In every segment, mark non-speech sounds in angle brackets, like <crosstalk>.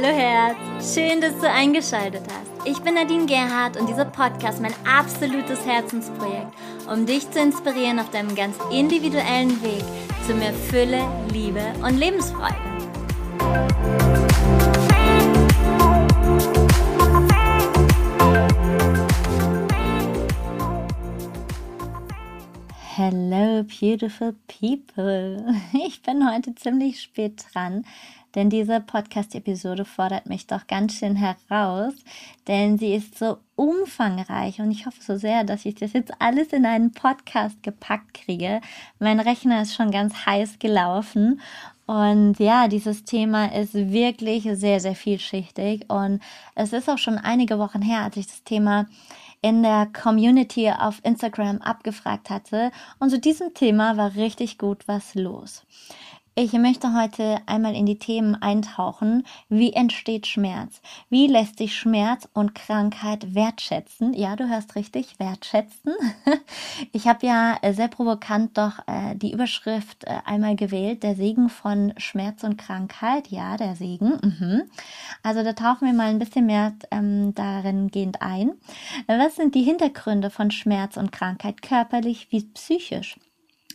Hallo Herz, schön, dass du eingeschaltet hast. Ich bin Nadine Gerhardt und dieser Podcast mein absolutes Herzensprojekt, um dich zu inspirieren auf deinem ganz individuellen Weg zu mehr Fülle, Liebe und Lebensfreude. Hello, beautiful people. <laughs> Ich bin heute ziemlich spät dran, denn diese Podcast-Episode fordert mich doch ganz schön heraus, denn sie ist so umfangreich und ich hoffe so sehr, dass ich das jetzt alles in einen Podcast gepackt kriege. Mein Rechner ist schon ganz heiß gelaufen und ja, dieses Thema ist wirklich sehr, sehr vielschichtig und es ist auch schon einige Wochen her, als ich das Thema in der Community auf Instagram abgefragt hatte. Und zu diesem Thema war richtig gut was los. Ich möchte heute einmal in die Themen eintauchen. Wie entsteht Schmerz? Wie lässt sich Schmerz und Krankheit wertschätzen? Ja, du hörst richtig, wertschätzen. <laughs> Ich habe ja sehr provokant doch äh, die Überschrift äh, einmal gewählt, der Segen von Schmerz und Krankheit. Ja, der Segen. Mhm. Also da tauchen wir mal ein bisschen mehr ähm, darin gehend ein. Was sind die Hintergründe von Schmerz und Krankheit, körperlich wie psychisch?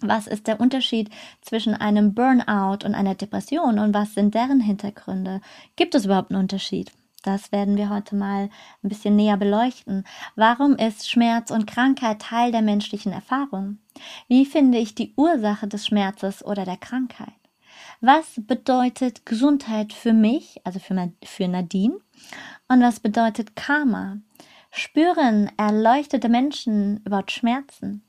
Was ist der Unterschied zwischen einem Burnout und einer Depression und was sind deren Hintergründe? Gibt es überhaupt einen Unterschied? Das werden wir heute mal ein bisschen näher beleuchten. Warum ist Schmerz und Krankheit Teil der menschlichen Erfahrung? Wie finde ich die Ursache des Schmerzes oder der Krankheit? Was bedeutet Gesundheit für mich, also für, Nadine? Und was bedeutet Karma? Spüren erleuchtete Menschen überhaupt Schmerzen?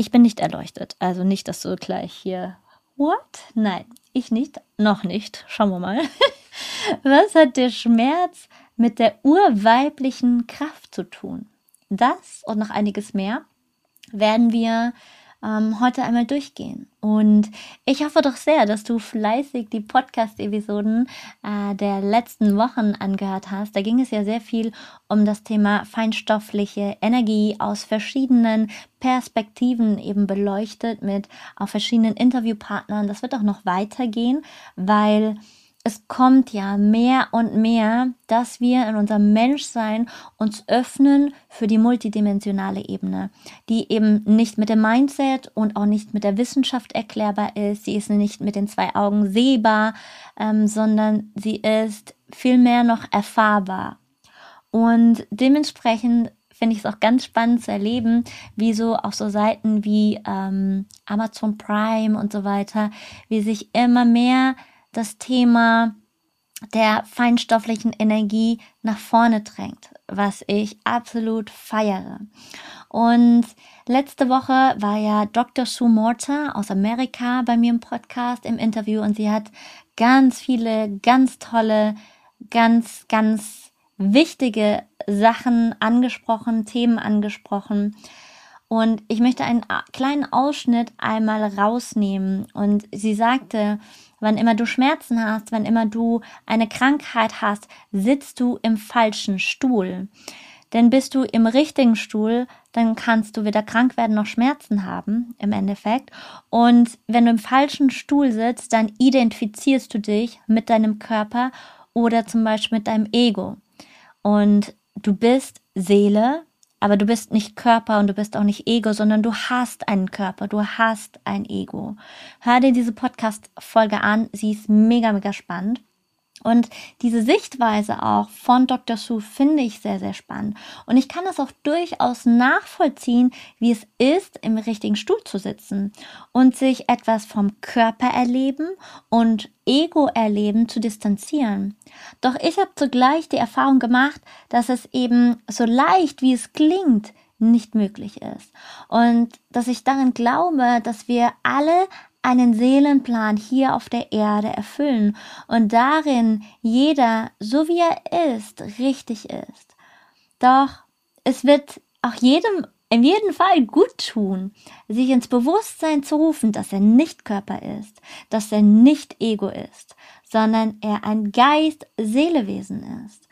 Ich bin nicht erleuchtet. Also nicht, dass du gleich hier. What? Nein, ich nicht. Noch nicht. Schauen wir mal. <laughs> Was hat der Schmerz mit der urweiblichen Kraft zu tun? Das und noch einiges mehr werden wir ähm, heute einmal durchgehen. Und ich hoffe doch sehr, dass du fleißig die Podcast-Episoden äh, der letzten Wochen angehört hast. Da ging es ja sehr viel um das Thema feinstoffliche Energie aus verschiedenen Perspektiven eben beleuchtet mit auf verschiedenen Interviewpartnern. Das wird auch noch weitergehen, weil es kommt ja mehr und mehr, dass wir in unserem Menschsein uns öffnen für die multidimensionale Ebene, die eben nicht mit dem Mindset und auch nicht mit der Wissenschaft erklärbar ist. Sie ist nicht mit den zwei Augen sehbar, ähm, sondern sie ist vielmehr noch erfahrbar. Und dementsprechend finde ich es auch ganz spannend zu erleben, wie so auch so Seiten wie ähm, Amazon Prime und so weiter, wie sich immer mehr das Thema der feinstofflichen Energie nach vorne drängt, was ich absolut feiere. Und letzte Woche war ja Dr. Sue Morta aus Amerika bei mir im Podcast im Interview und sie hat ganz viele, ganz tolle, ganz, ganz wichtige Sachen angesprochen, Themen angesprochen. Und ich möchte einen kleinen Ausschnitt einmal rausnehmen. Und sie sagte, Wann immer du Schmerzen hast, wann immer du eine Krankheit hast, sitzt du im falschen Stuhl. Denn bist du im richtigen Stuhl, dann kannst du weder krank werden noch Schmerzen haben, im Endeffekt. Und wenn du im falschen Stuhl sitzt, dann identifizierst du dich mit deinem Körper oder zum Beispiel mit deinem Ego. Und du bist Seele, aber du bist nicht Körper und du bist auch nicht Ego, sondern du hast einen Körper, du hast ein Ego. Hör dir diese Podcast-Folge an, sie ist mega, mega spannend. Und diese Sichtweise auch von Dr. Sue finde ich sehr, sehr spannend. Und ich kann es auch durchaus nachvollziehen, wie es ist, im richtigen Stuhl zu sitzen und sich etwas vom Körper erleben und Ego erleben zu distanzieren. Doch ich habe zugleich die Erfahrung gemacht, dass es eben so leicht, wie es klingt, nicht möglich ist. Und dass ich darin glaube, dass wir alle einen Seelenplan hier auf der Erde erfüllen und darin jeder, so wie er ist, richtig ist. Doch es wird auch jedem in jedem Fall gut tun, sich ins Bewusstsein zu rufen, dass er nicht Körper ist, dass er nicht Ego ist, sondern er ein Geist-Seelewesen ist.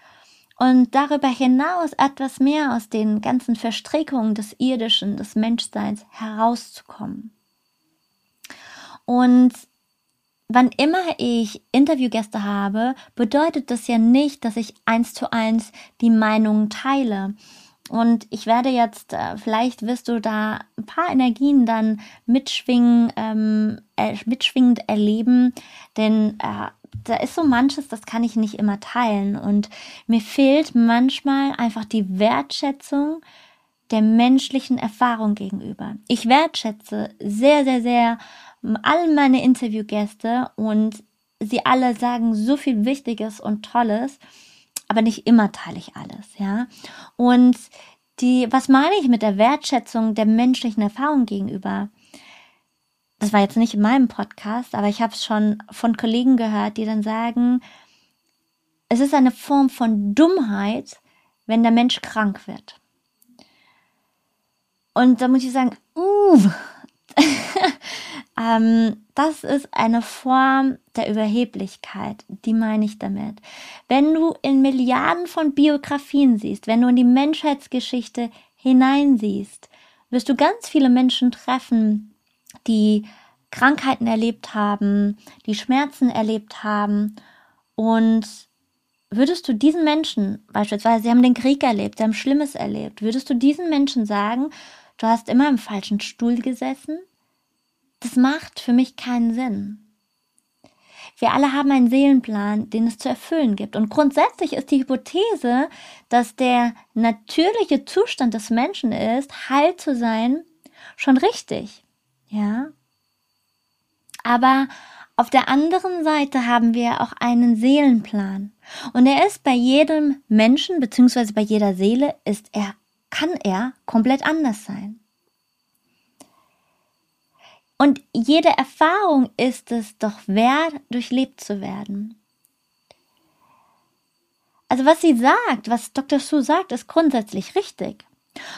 Und darüber hinaus etwas mehr aus den ganzen Verstrickungen des Irdischen, des Menschseins herauszukommen. Und wann immer ich Interviewgäste habe, bedeutet das ja nicht, dass ich eins zu eins die Meinungen teile. Und ich werde jetzt, äh, vielleicht wirst du da ein paar Energien dann mitschwingen, ähm, äh, mitschwingend erleben, denn äh, da ist so manches, das kann ich nicht immer teilen. Und mir fehlt manchmal einfach die Wertschätzung der menschlichen Erfahrung gegenüber. Ich wertschätze sehr, sehr, sehr all meine Interviewgäste und sie alle sagen so viel Wichtiges und Tolles, aber nicht immer teile ich alles, ja. Und die, was meine ich mit der Wertschätzung der menschlichen Erfahrung gegenüber? Das war jetzt nicht in meinem Podcast, aber ich habe es schon von Kollegen gehört, die dann sagen, es ist eine Form von Dummheit, wenn der Mensch krank wird. Und da muss ich sagen, uh, <laughs> ähm, das ist eine Form der Überheblichkeit. Die meine ich damit. Wenn du in Milliarden von Biografien siehst, wenn du in die Menschheitsgeschichte hineinsiehst, wirst du ganz viele Menschen treffen, die Krankheiten erlebt haben, die Schmerzen erlebt haben und würdest du diesen Menschen, beispielsweise, sie haben den Krieg erlebt, sie haben Schlimmes erlebt, würdest du diesen Menschen sagen, du hast immer im falschen Stuhl gesessen, das macht für mich keinen Sinn. Wir alle haben einen Seelenplan, den es zu erfüllen gibt. Und grundsätzlich ist die Hypothese, dass der natürliche Zustand des Menschen ist, heil zu sein, schon richtig. Ja. Aber auf der anderen Seite haben wir auch einen Seelenplan. Und er ist bei jedem Menschen, beziehungsweise bei jeder Seele, ist er, kann er komplett anders sein. Und jede Erfahrung ist es doch wert, durchlebt zu werden. Also was sie sagt, was Dr. Sue sagt, ist grundsätzlich richtig.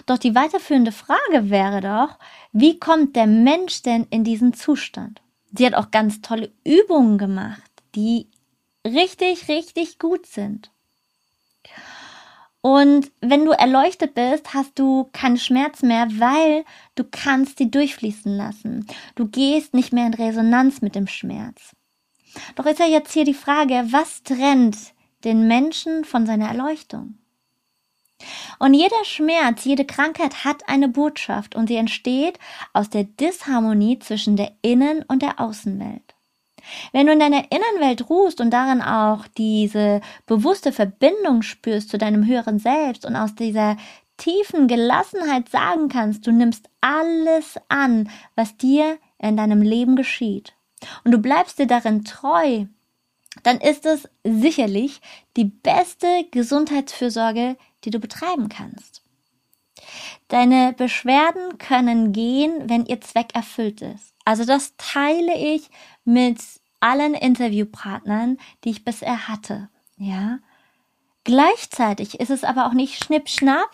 Doch die weiterführende Frage wäre doch, wie kommt der Mensch denn in diesen Zustand? Sie hat auch ganz tolle Übungen gemacht, die richtig, richtig gut sind. Und wenn du erleuchtet bist, hast du keinen Schmerz mehr, weil du kannst sie durchfließen lassen. Du gehst nicht mehr in Resonanz mit dem Schmerz. Doch ist ja jetzt hier die Frage, was trennt den Menschen von seiner Erleuchtung? Und jeder Schmerz, jede Krankheit hat eine Botschaft und sie entsteht aus der Disharmonie zwischen der Innen- und der Außenwelt. Wenn du in deiner Innenwelt ruhst und darin auch diese bewusste Verbindung spürst zu deinem höheren Selbst und aus dieser tiefen Gelassenheit sagen kannst, du nimmst alles an, was dir in deinem Leben geschieht, und du bleibst dir darin treu, dann ist es sicherlich die beste Gesundheitsfürsorge, die du betreiben kannst. Deine Beschwerden können gehen, wenn ihr Zweck erfüllt ist. Also das teile ich mit allen Interviewpartnern, die ich bisher hatte. Ja. Gleichzeitig ist es aber auch nicht schnipp-schnapp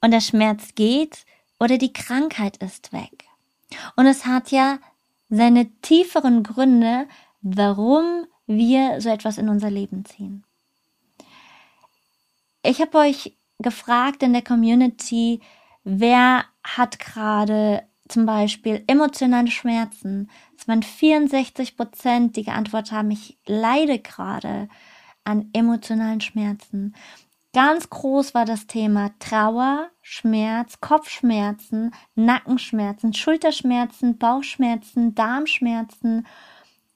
und der Schmerz geht oder die Krankheit ist weg. Und es hat ja seine tieferen Gründe, warum wir so etwas in unser Leben ziehen. Ich habe euch gefragt in der Community, wer hat gerade zum Beispiel emotionale Schmerzen. Waren 64 Prozent, die geantwortet haben, ich leide gerade an emotionalen Schmerzen. Ganz groß war das Thema Trauer, Schmerz, Kopfschmerzen, Nackenschmerzen, Schulterschmerzen, Bauchschmerzen, Darmschmerzen,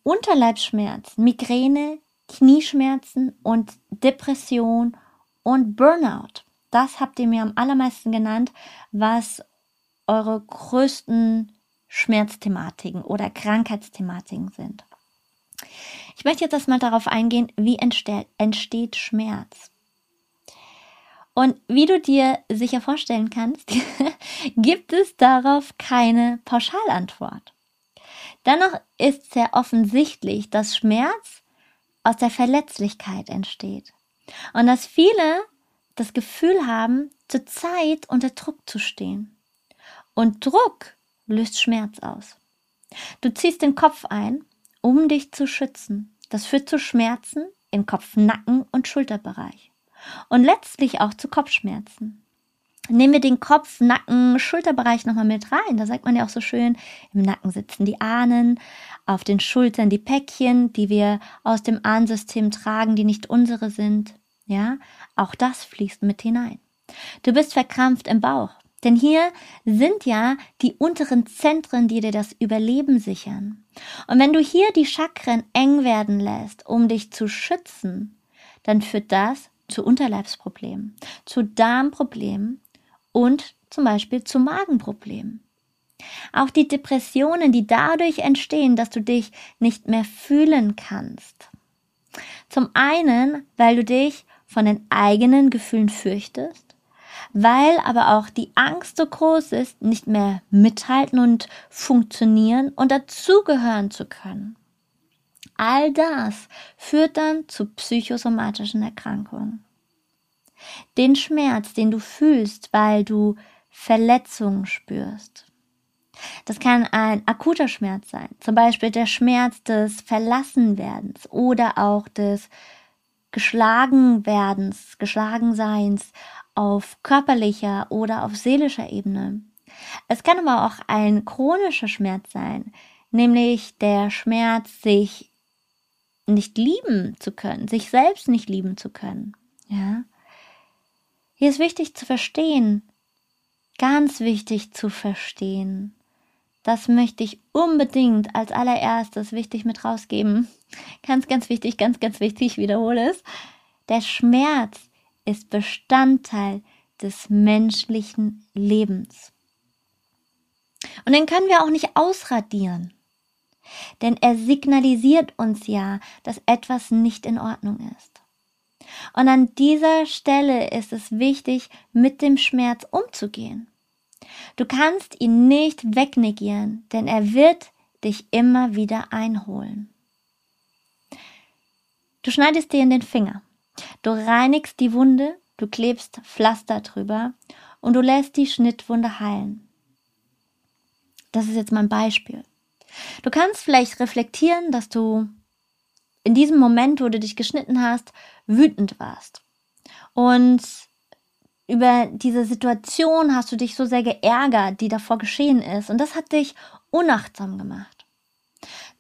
Unterleibsschmerzen, Migräne, Knieschmerzen und Depression und Burnout. Das habt ihr mir am allermeisten genannt, was eure größten Schmerzthematiken oder Krankheitsthematiken sind. Ich möchte jetzt erstmal darauf eingehen, wie entsteht, entsteht Schmerz. Und wie du dir sicher vorstellen kannst, <laughs> gibt es darauf keine Pauschalantwort. Dennoch ist sehr offensichtlich, dass Schmerz aus der Verletzlichkeit entsteht und dass viele das Gefühl haben, zur Zeit unter Druck zu stehen. Und Druck löst Schmerz aus. Du ziehst den Kopf ein, um dich zu schützen. Das führt zu Schmerzen im Kopf, Nacken und Schulterbereich. Und letztlich auch zu Kopfschmerzen. Nehmen wir den Kopf, Nacken, Schulterbereich nochmal mit rein. Da sagt man ja auch so schön, im Nacken sitzen die Ahnen, auf den Schultern die Päckchen, die wir aus dem Ahnensystem tragen, die nicht unsere sind. Ja, auch das fließt mit hinein. Du bist verkrampft im Bauch. Denn hier sind ja die unteren Zentren, die dir das Überleben sichern. Und wenn du hier die Chakren eng werden lässt, um dich zu schützen, dann führt das zu Unterleibsproblemen, zu Darmproblemen und zum Beispiel zu Magenproblemen. Auch die Depressionen, die dadurch entstehen, dass du dich nicht mehr fühlen kannst. Zum einen, weil du dich von den eigenen Gefühlen fürchtest, weil aber auch die Angst so groß ist, nicht mehr mithalten und funktionieren und dazugehören zu können. All das führt dann zu psychosomatischen Erkrankungen. Den Schmerz, den du fühlst, weil du Verletzungen spürst. Das kann ein akuter Schmerz sein, zum Beispiel der Schmerz des Verlassenwerdens oder auch des Geschlagenwerdens, Geschlagenseins auf körperlicher oder auf seelischer Ebene. Es kann aber auch ein chronischer Schmerz sein, nämlich der Schmerz, sich nicht lieben zu können, sich selbst nicht lieben zu können. Ja. Hier ist wichtig zu verstehen, ganz wichtig zu verstehen. Das möchte ich unbedingt als allererstes wichtig mit rausgeben. <laughs> Ganz, ganz wichtig, ganz, ganz wichtig, ich wiederhole es. Der Schmerz ist Bestandteil des menschlichen Lebens. Und den können wir auch nicht ausradieren. Denn er signalisiert uns ja, dass etwas nicht in Ordnung ist. Und an dieser Stelle ist es wichtig, mit dem Schmerz umzugehen. Du kannst ihn nicht wegnegieren, denn er wird dich immer wieder einholen. Du schneidest dir in den Finger. Du reinigst die Wunde, du klebst Pflaster drüber und du lässt die Schnittwunde heilen. Das ist jetzt mal ein Beispiel. Du kannst vielleicht reflektieren, dass du in diesem Moment, wo du dich geschnitten hast, wütend warst. Und über diese Situation hast du dich so sehr geärgert, die davor geschehen ist. Und das hat dich unachtsam gemacht.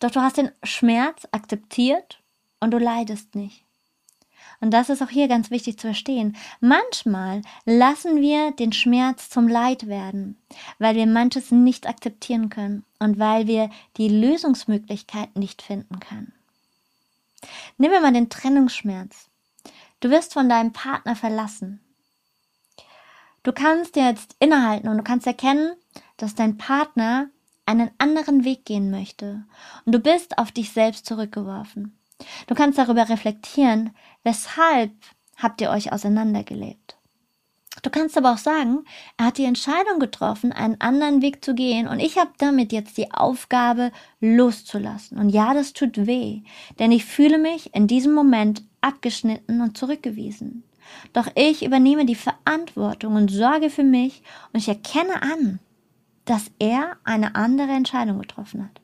Doch du hast den Schmerz akzeptiert und du leidest nicht. Und das ist auch hier ganz wichtig zu verstehen. Manchmal lassen wir den Schmerz zum Leid werden, weil wir manches nicht akzeptieren können und weil wir die Lösungsmöglichkeit nicht finden können. Nehmen wir mal den Trennungsschmerz. Du wirst von deinem Partner verlassen. Du kannst jetzt innehalten und du kannst erkennen, dass dein Partner einen anderen Weg gehen möchte und du bist auf dich selbst zurückgeworfen. Du kannst darüber reflektieren, weshalb habt ihr euch auseinandergelebt. Du kannst aber auch sagen, er hat die Entscheidung getroffen, einen anderen Weg zu gehen und ich habe damit jetzt die Aufgabe loszulassen. Und ja, das tut weh, denn ich fühle mich in diesem Moment abgeschnitten und zurückgewiesen. Doch ich übernehme die Verantwortung und sorge für mich und ich erkenne an, dass er eine andere Entscheidung getroffen hat.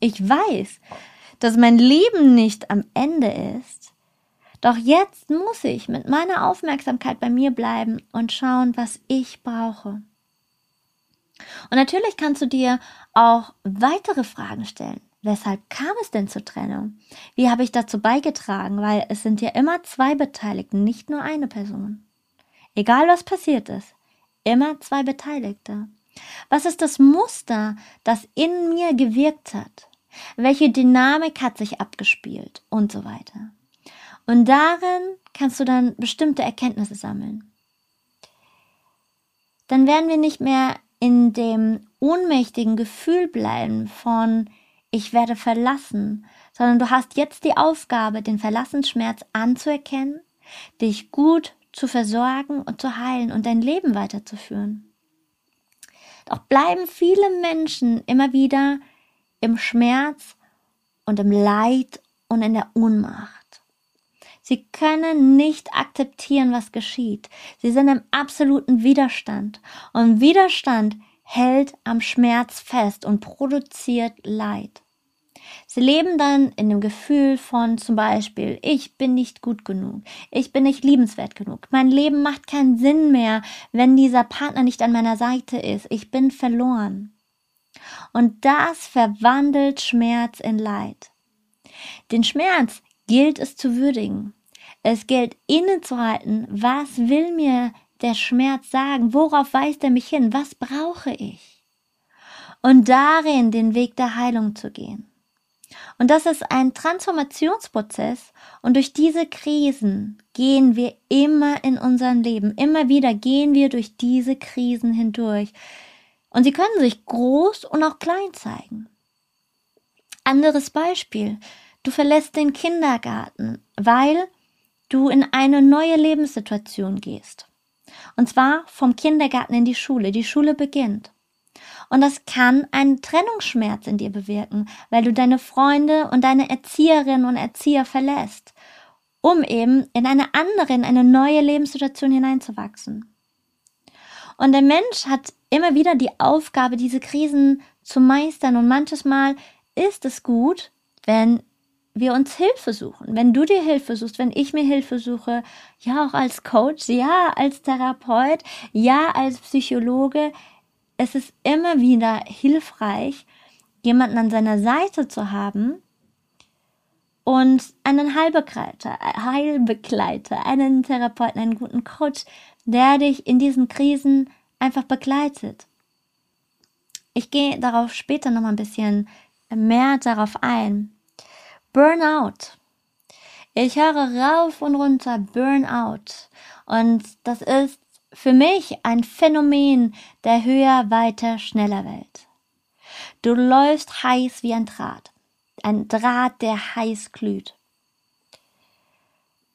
Ich weiß, dass mein Leben nicht am Ende ist. Doch jetzt muss ich mit meiner Aufmerksamkeit bei mir bleiben und schauen, was ich brauche. Und natürlich kannst du dir auch weitere Fragen stellen. Weshalb kam es denn zur Trennung? Wie habe ich dazu beigetragen? Weil es sind ja immer zwei Beteiligte, nicht nur eine Person. Egal was passiert ist, immer zwei Beteiligte. Was ist das Muster, das in mir gewirkt hat? Welche Dynamik hat sich abgespielt und so weiter. Und darin kannst du dann bestimmte Erkenntnisse sammeln. Dann werden wir nicht mehr in dem ohnmächtigen Gefühl bleiben von ich werde verlassen, sondern du hast jetzt die Aufgabe, den Verlassensschmerz anzuerkennen, dich gut zu versorgen und zu heilen und dein Leben weiterzuführen. Doch bleiben viele Menschen immer wieder im Schmerz und im Leid und in der Ohnmacht. Sie können nicht akzeptieren, was geschieht. Sie sind im absoluten Widerstand. Und Widerstand hält am Schmerz fest und produziert Leid. Sie leben dann in dem Gefühl von zum Beispiel, ich bin nicht gut genug, ich bin nicht liebenswert genug, mein Leben macht keinen Sinn mehr, wenn dieser Partner nicht an meiner Seite ist, ich bin verloren. Und das verwandelt Schmerz in Leid. Den Schmerz gilt es zu würdigen. Es gilt innezuhalten, was will mir der Schmerz sagen, worauf weist er mich hin, was brauche ich? Und darin den Weg der Heilung zu gehen. Und das ist ein Transformationsprozess und durch diese Krisen gehen wir immer in unserem Leben, immer wieder gehen wir durch diese Krisen hindurch. Und sie können sich groß und auch klein zeigen. Anderes Beispiel. Du verlässt den Kindergarten, weil du in eine neue Lebenssituation gehst. Und zwar vom Kindergarten in die Schule. Die Schule beginnt. Und das kann einen Trennungsschmerz in dir bewirken, weil du deine Freunde und deine Erzieherinnen und Erzieher verlässt, um eben in eine andere, in eine neue Lebenssituation hineinzuwachsen. Und der Mensch hat immer wieder die Aufgabe, diese Krisen zu meistern. Und manches Mal ist es gut, wenn wir uns Hilfe suchen. Wenn du dir Hilfe suchst, wenn ich mir Hilfe suche, ja auch als Coach, ja als Therapeut, ja als Psychologe, es ist immer wieder hilfreich, jemanden an seiner Seite zu haben und einen Heilbegleiter, Heilbegleiter, einen Therapeuten, einen guten Coach, der dich in diesen Krisen einfach begleitet. Ich gehe darauf später noch mal ein bisschen mehr darauf ein. Burnout. Ich höre rauf und runter Burnout. Und das ist für mich ein Phänomen der höher, weiter, schneller Welt. Du läufst heiß wie ein Draht. Ein Draht, der heiß glüht.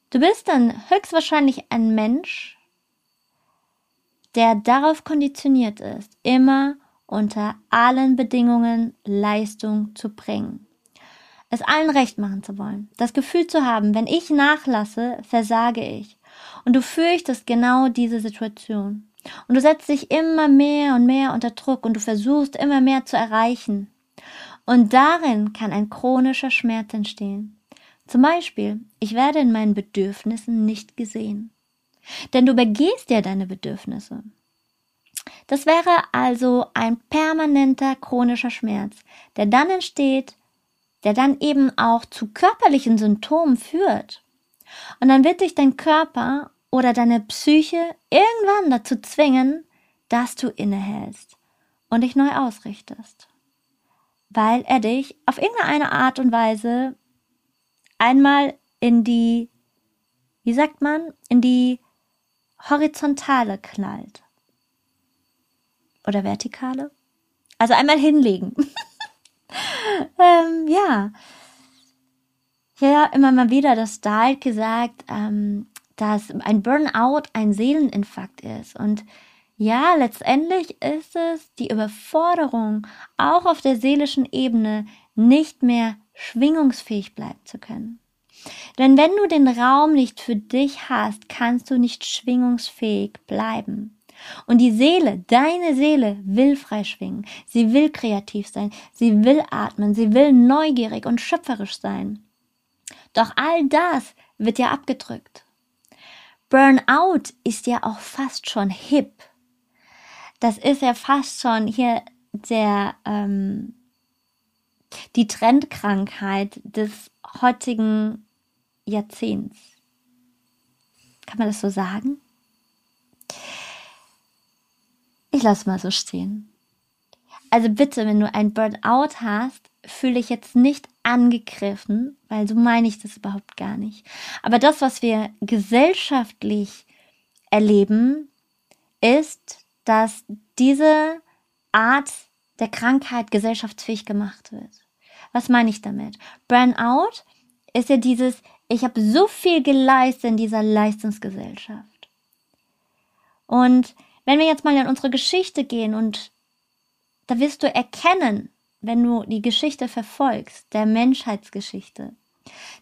Du bist dann höchstwahrscheinlich ein Mensch, der darauf konditioniert ist, immer unter allen Bedingungen Leistung zu bringen es allen recht machen zu wollen, das Gefühl zu haben, wenn ich nachlasse, versage ich. Und du fürchtest genau diese Situation. Und du setzt dich immer mehr und mehr unter Druck und du versuchst immer mehr zu erreichen. Und darin kann ein chronischer Schmerz entstehen. Zum Beispiel, ich werde in meinen Bedürfnissen nicht gesehen. Denn du begehst ja deine Bedürfnisse. Das wäre also ein permanenter chronischer Schmerz, der dann entsteht, der dann eben auch zu körperlichen Symptomen führt. Und dann wird dich dein Körper oder deine Psyche irgendwann dazu zwingen, dass du innehältst und dich neu ausrichtest. Weil er dich auf irgendeine Art und Weise einmal in die, wie sagt man, in die horizontale knallt. Oder vertikale? Also einmal hinlegen. <laughs> ähm, ja. Ja, immer mal wieder das Dahl gesagt, ähm, dass ein Burnout ein Seeleninfarkt ist. Und ja, letztendlich ist es die Überforderung, auch auf der seelischen Ebene nicht mehr schwingungsfähig bleiben zu können. Denn wenn du den Raum nicht für dich hast, kannst du nicht schwingungsfähig bleiben. Und die Seele, deine Seele will freischwingen. Sie will kreativ sein. Sie will atmen. Sie will neugierig und schöpferisch sein. Doch all das wird ja abgedrückt. Burnout ist ja auch fast schon hip. Das ist ja fast schon hier der, ähm, die Trendkrankheit des heutigen Jahrzehnts. Kann man das so sagen? Ich lasse mal so stehen. Also bitte, wenn du ein Burnout hast, fühle dich jetzt nicht angegriffen, weil so meine ich das überhaupt gar nicht. Aber das, was wir gesellschaftlich erleben, ist, dass diese Art der Krankheit gesellschaftsfähig gemacht wird. Was meine ich damit? Burnout ist ja dieses, ich habe so viel geleistet in dieser Leistungsgesellschaft. Und wenn wir jetzt mal in unsere Geschichte gehen und da wirst du erkennen, wenn du die Geschichte verfolgst, der Menschheitsgeschichte,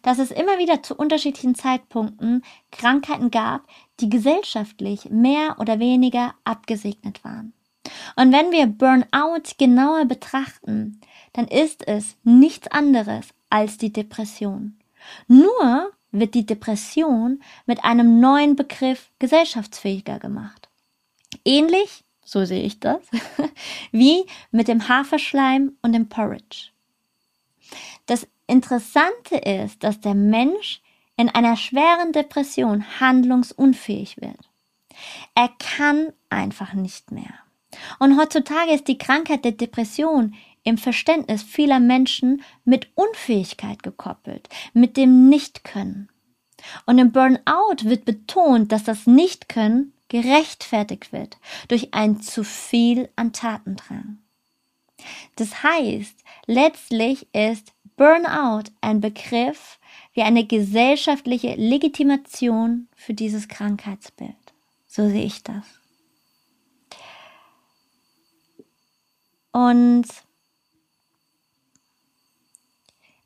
dass es immer wieder zu unterschiedlichen Zeitpunkten Krankheiten gab, die gesellschaftlich mehr oder weniger abgesegnet waren. Und wenn wir Burnout genauer betrachten, dann ist es nichts anderes als die Depression. Nur wird die Depression mit einem neuen Begriff gesellschaftsfähiger gemacht. Ähnlich, so sehe ich das, <laughs> wie mit dem Haferschleim und dem Porridge. Das Interessante ist, dass der Mensch in einer schweren Depression handlungsunfähig wird. Er kann einfach nicht mehr. Und heutzutage ist die Krankheit der Depression im Verständnis vieler Menschen mit Unfähigkeit gekoppelt, mit dem Nichtkönnen. Und im Burnout wird betont, dass das Nichtkönnen gerechtfertigt wird durch ein zu viel an Tatendrang. Das heißt, letztlich ist Burnout ein Begriff wie eine gesellschaftliche Legitimation für dieses Krankheitsbild. So sehe ich das. Und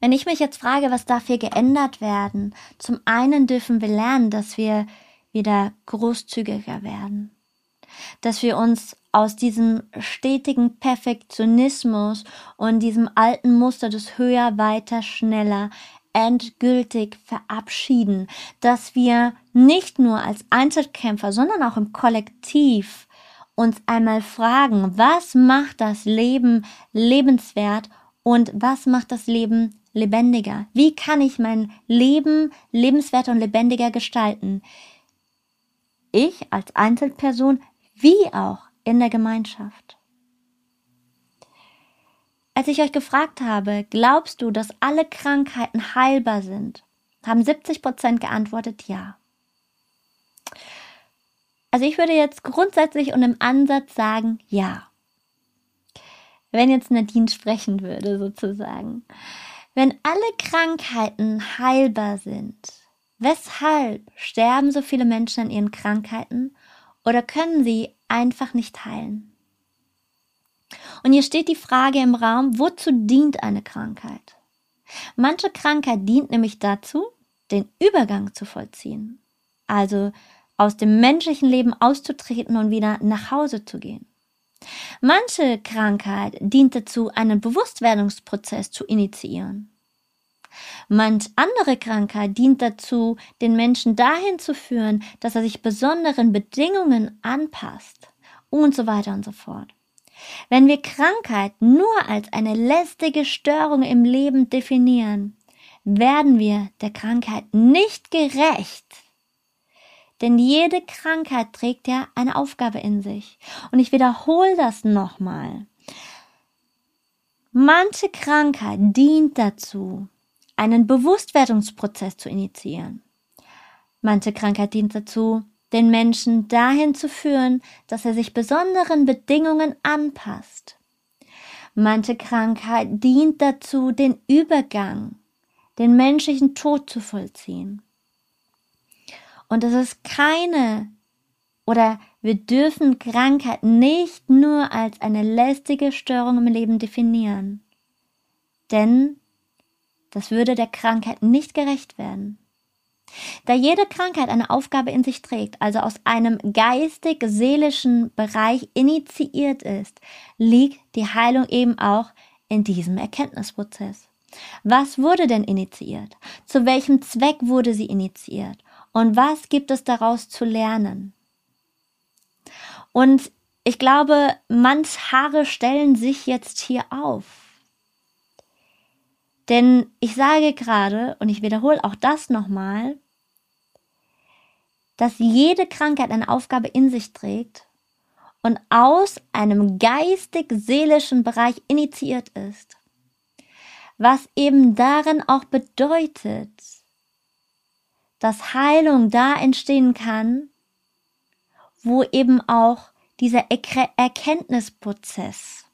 wenn ich mich jetzt frage, was darf hier geändert werden, zum einen dürfen wir lernen, dass wir wieder großzügiger werden, dass wir uns aus diesem stetigen Perfektionismus und diesem alten Muster des höher, weiter, schneller endgültig verabschieden, dass wir nicht nur als Einzelkämpfer, sondern auch im Kollektiv uns einmal fragen, was macht das Leben lebenswert und was macht das Leben lebendiger? Wie kann ich mein Leben lebenswerter und lebendiger gestalten? Ich als Einzelperson wie auch in der Gemeinschaft. Als ich euch gefragt habe, glaubst du, dass alle Krankheiten heilbar sind, haben 70 Prozent geantwortet ja. Also ich würde jetzt grundsätzlich und im Ansatz sagen ja. Wenn jetzt Nadine sprechen würde, sozusagen. Wenn alle Krankheiten heilbar sind, weshalb sterben so viele Menschen an ihren Krankheiten oder können sie einfach nicht heilen? Und hier steht die Frage im Raum, wozu dient eine Krankheit? Manche Krankheit dient nämlich dazu, den Übergang zu vollziehen. Also aus dem menschlichen Leben auszutreten und wieder nach Hause zu gehen. Manche Krankheit dient dazu, einen Bewusstwerdungsprozess zu initiieren. Manch andere Krankheit dient dazu, den Menschen dahin zu führen, dass er sich besonderen Bedingungen anpasst und so weiter und so fort. Wenn wir Krankheit nur als eine lästige Störung im Leben definieren, werden wir der Krankheit nicht gerecht. Denn jede Krankheit trägt ja eine Aufgabe in sich. Und ich wiederhole das nochmal. Manche Krankheit dient dazu, einen Bewusstwerdungsprozess zu initiieren. Manche Krankheit dient dazu, den Menschen dahin zu führen, dass er sich besonderen Bedingungen anpasst. Manche Krankheit dient dazu, den Übergang, den menschlichen Tod zu vollziehen. Und es ist keine oder wir dürfen Krankheit nicht nur als eine lästige Störung im Leben definieren. Denn das würde der Krankheit nicht gerecht werden. Da jede Krankheit eine Aufgabe in sich trägt, also aus einem geistig-seelischen Bereich initiiert ist, liegt die Heilung eben auch in diesem Erkenntnisprozess. Was wurde denn initiiert? Zu welchem Zweck wurde sie initiiert? Und was gibt es daraus zu lernen? Und ich glaube, manch Haare stellen sich jetzt hier auf. Denn ich sage gerade, und ich wiederhole auch das nochmal, dass jede Krankheit eine Aufgabe in sich trägt und aus einem geistig-seelischen Bereich initiiert ist. Was eben darin auch bedeutet, dass Heilung da entstehen kann, wo eben auch dieser Erkenntnisprozess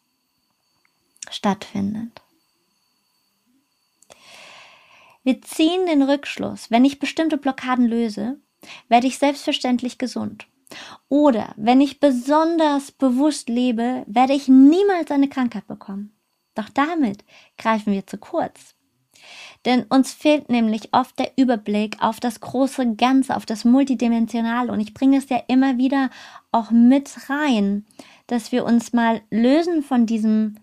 stattfindet. Wir ziehen den Rückschluss, wenn ich bestimmte Blockaden löse, werde ich selbstverständlich gesund. Oder wenn ich besonders bewusst lebe, werde ich niemals eine Krankheit bekommen. Doch damit greifen wir zu kurz. Denn uns fehlt nämlich oft der Überblick auf das große Ganze, auf das Multidimensionale. Und ich bringe es ja immer wieder auch mit rein, dass wir uns mal lösen von diesem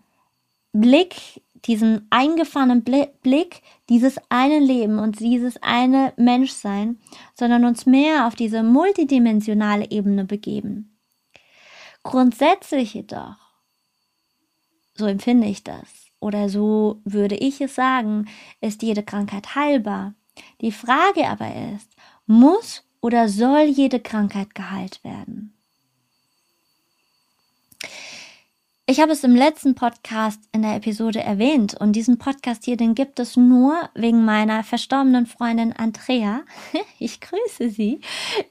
Blick, diesem eingefahrenen Blick, dieses eine Leben und dieses eine Menschsein, sondern uns mehr auf diese multidimensionale Ebene begeben. Grundsätzlich jedoch, so empfinde ich das, oder so würde ich es sagen, ist jede Krankheit heilbar. Die Frage aber ist, muss oder soll jede Krankheit geheilt werden? Ich habe es im letzten Podcast in der Episode erwähnt und diesen Podcast hier, den gibt es nur wegen meiner verstorbenen Freundin Andrea. <laughs> Ich grüße sie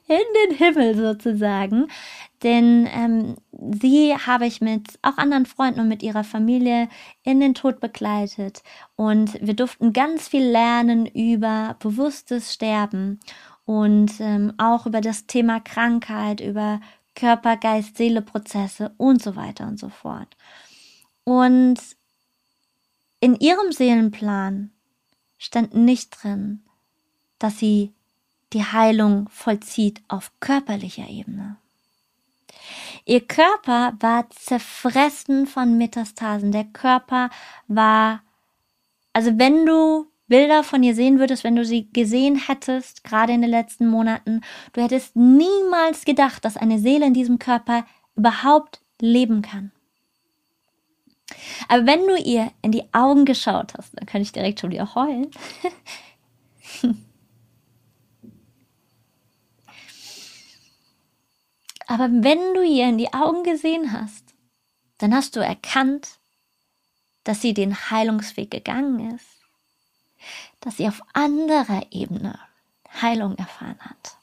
in den Himmel sozusagen, denn ähm, sie habe ich mit auch anderen Freunden und mit ihrer Familie in den Tod begleitet und wir durften ganz viel lernen über bewusstes Sterben und ähm, auch über das Thema Krankheit, über Körper, Geist, Seele, Prozesse und so weiter und so fort. Und in ihrem Seelenplan stand nicht drin, dass sie die Heilung vollzieht auf körperlicher Ebene. Ihr Körper war zerfressen von Metastasen. Der Körper war, also wenn du Bilder von ihr sehen würdest, wenn du sie gesehen hättest, gerade in den letzten Monaten, du hättest niemals gedacht, dass eine Seele in diesem Körper überhaupt leben kann. Aber wenn du ihr in die Augen geschaut hast, dann kann ich direkt schon wieder heulen. <laughs> Aber wenn du ihr in die Augen gesehen hast, dann hast du erkannt, dass sie den Heilungsweg gegangen ist dass sie auf anderer Ebene Heilung erfahren hat.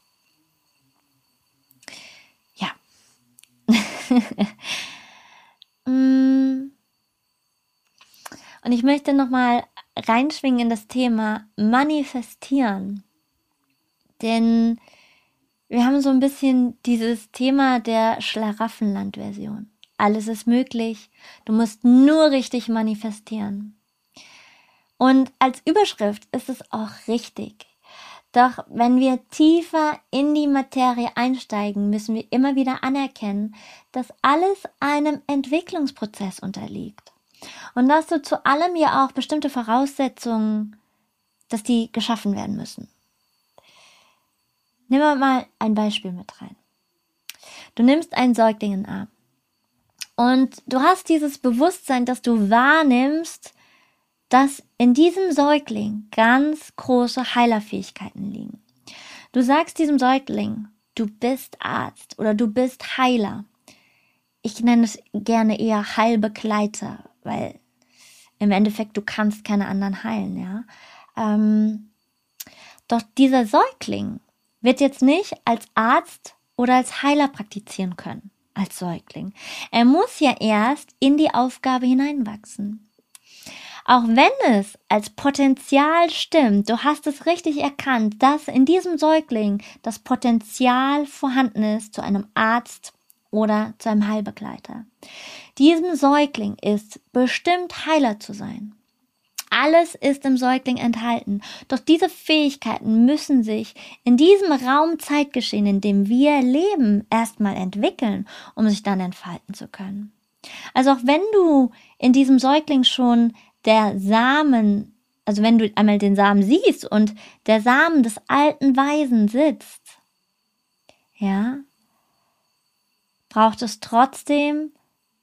Ja. <laughs> Mm. Und ich möchte nochmal reinschwingen in das Thema Manifestieren. Denn wir haben so ein bisschen dieses Thema der Schlaraffenland-Version. Alles ist möglich. Du musst nur richtig manifestieren. Und als Überschrift ist es auch richtig. Doch wenn wir tiefer in die Materie einsteigen, müssen wir immer wieder anerkennen, dass alles einem Entwicklungsprozess unterliegt. Und dass du zu allem ja auch bestimmte Voraussetzungen, dass die geschaffen werden müssen. Nehmen wir mal ein Beispiel mit rein. Du nimmst einen Säugling in den Arm. Und du hast dieses Bewusstsein, dass du wahrnimmst, dass in diesem Säugling ganz große Heilerfähigkeiten liegen. Du sagst diesem Säugling, du bist Arzt oder du bist Heiler. Ich nenne es gerne eher Heilbegleiter, weil im Endeffekt du kannst keine anderen heilen, ja. Ähm, doch dieser Säugling wird jetzt nicht als Arzt oder als Heiler praktizieren können, als Säugling. Er muss ja erst in die Aufgabe hineinwachsen. Auch wenn es als Potenzial stimmt, du hast es richtig erkannt, dass in diesem Säugling das Potenzial vorhanden ist zu einem Arzt oder zu einem Heilbegleiter. Diesem Säugling ist bestimmt Heiler zu sein. Alles ist im Säugling enthalten. Doch diese Fähigkeiten müssen sich in diesem Raum-Zeitgeschehen, in dem wir leben, erstmal entwickeln, um sich dann entfalten zu können. Also auch wenn du in diesem Säugling schon der Samen, also wenn du einmal den Samen siehst und der Samen des alten Weisen sitzt, ja, braucht es trotzdem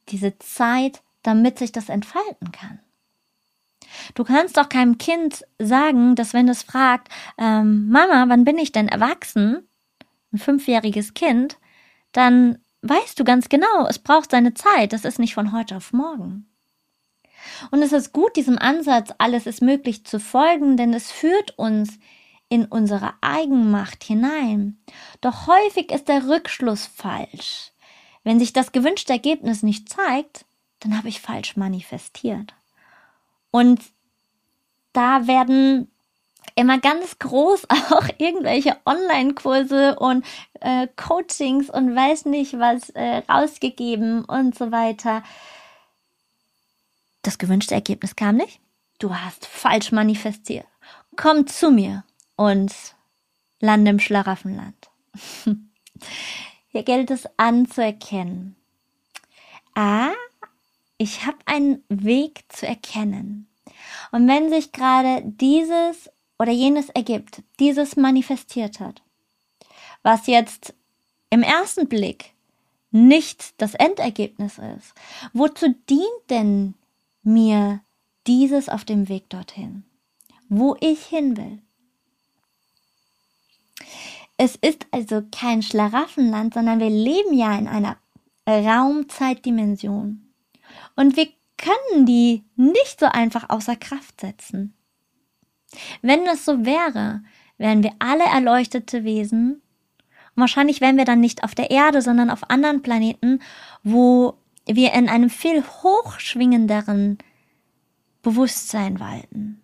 diese Zeit, damit sich das entfalten kann. Du kannst doch keinem Kind sagen, dass wenn es fragt, ähm, Mama, wann bin ich denn erwachsen? Ein fünfjähriges Kind, dann weißt du ganz genau, es braucht seine Zeit, das ist nicht von heute auf morgen. Und es ist gut, diesem Ansatz, alles ist möglich zu folgen, denn es führt uns in unsere Eigenmacht hinein. Doch häufig ist der Rückschluss falsch. Wenn sich das gewünschte Ergebnis nicht zeigt, dann habe ich falsch manifestiert. Und da werden immer ganz groß <laughs> auch irgendwelche Online-Kurse und äh, Coachings und weiß nicht was äh, rausgegeben und so weiter. Das gewünschte Ergebnis kam nicht. Du hast falsch manifestiert. komm zu mir und lande im Schlaraffenland. <laughs> Hier gilt es anzuerkennen. Ah, ich habe einen Weg zu erkennen. Und wenn sich gerade dieses oder jenes ergibt, dieses manifestiert hat, was jetzt im ersten Blick nicht das Endergebnis ist, wozu dient denn mir dieses auf dem Weg dorthin, wo ich hin will? Es ist also kein Schlaraffenland, sondern wir leben ja in einer Raumzeitdimension. Und wir können die nicht so einfach außer Kraft setzen. Wenn das so wäre, wären wir alle erleuchtete Wesen. Und wahrscheinlich wären wir dann nicht auf der Erde, sondern auf anderen Planeten, wo wir in einem viel hochschwingenderen Bewusstsein walten.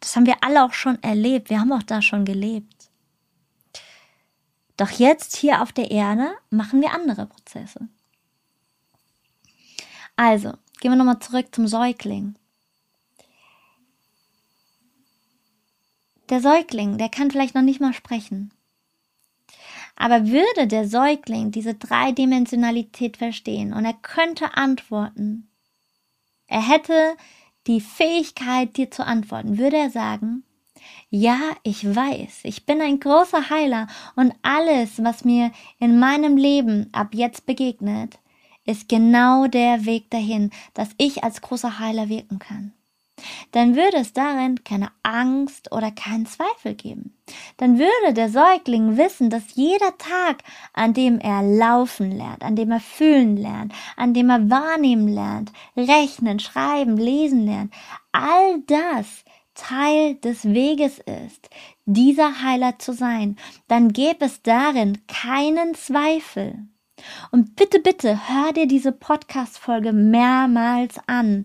Das haben wir alle auch schon erlebt. Wir haben auch da schon gelebt. Doch jetzt hier auf der Erde machen wir andere Prozesse. Also, gehen wir nochmal zurück zum Säugling. Der Säugling, der kann vielleicht noch nicht mal sprechen. Aber würde der Säugling diese Dreidimensionalität verstehen und er könnte antworten, er hätte die Fähigkeit, dir zu antworten, würde er sagen, ja, ich weiß, ich bin ein großer Heiler und alles, was mir in meinem Leben ab jetzt begegnet, ist genau der Weg dahin, dass ich als großer Heiler wirken kann. Dann würde es darin keine Angst oder keinen Zweifel geben. Dann würde der Säugling wissen, dass jeder Tag, an dem er laufen lernt, an dem er fühlen lernt, an dem er wahrnehmen lernt, rechnen, schreiben, lesen lernt, all das Teil des Weges ist, dieser Heiler zu sein, dann gäbe es darin keinen Zweifel. Und bitte, bitte, hör dir diese Podcast-Folge mehrmals an,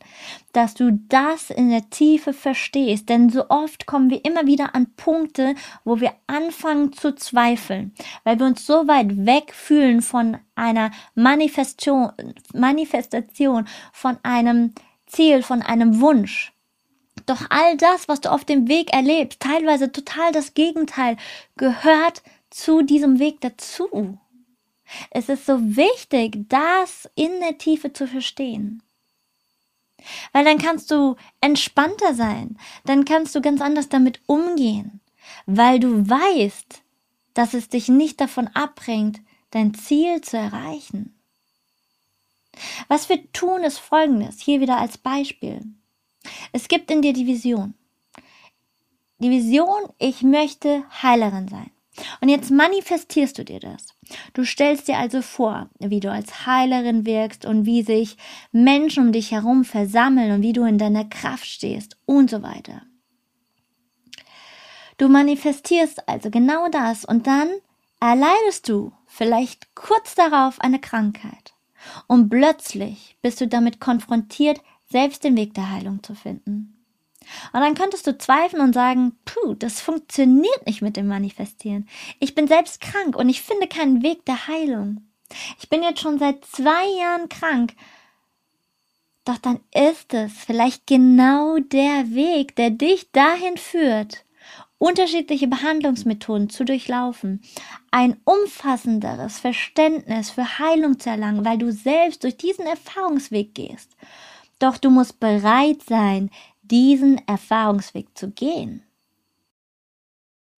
dass du das in der Tiefe verstehst. Denn so oft kommen wir immer wieder an Punkte, wo wir anfangen zu zweifeln, weil wir uns so weit weg fühlen von einer Manifestation, Manifestation von einem Ziel, von einem Wunsch. Doch all das, was du auf dem Weg erlebst, teilweise total das Gegenteil, gehört zu diesem Weg dazu. Es ist so wichtig, das in der Tiefe zu verstehen. Weil dann kannst du entspannter sein, dann kannst du ganz anders damit umgehen, weil du weißt, dass es dich nicht davon abbringt, dein Ziel zu erreichen. Was wir tun, ist folgendes, hier wieder als Beispiel. Es gibt in dir die Vision. Die Vision, ich möchte Heilerin sein. Und jetzt manifestierst du dir das. Du stellst dir also vor, wie du als Heilerin wirkst und wie sich Menschen um dich herum versammeln und wie du in deiner Kraft stehst und so weiter. Du manifestierst also genau das und dann erleidest du vielleicht kurz darauf eine Krankheit. Und plötzlich bist du damit konfrontiert, selbst den Weg der Heilung zu finden. Und dann könntest du zweifeln und sagen, puh, das funktioniert nicht mit dem Manifestieren. Ich bin selbst krank und ich finde keinen Weg der Heilung. Ich bin jetzt schon seit zwei Jahren krank. Doch dann ist es vielleicht genau der Weg, der dich dahin führt, unterschiedliche Behandlungsmethoden zu durchlaufen, ein umfassenderes Verständnis für Heilung zu erlangen, weil du selbst durch diesen Erfahrungsweg gehst. Doch du musst bereit sein, diesen Erfahrungsweg zu gehen.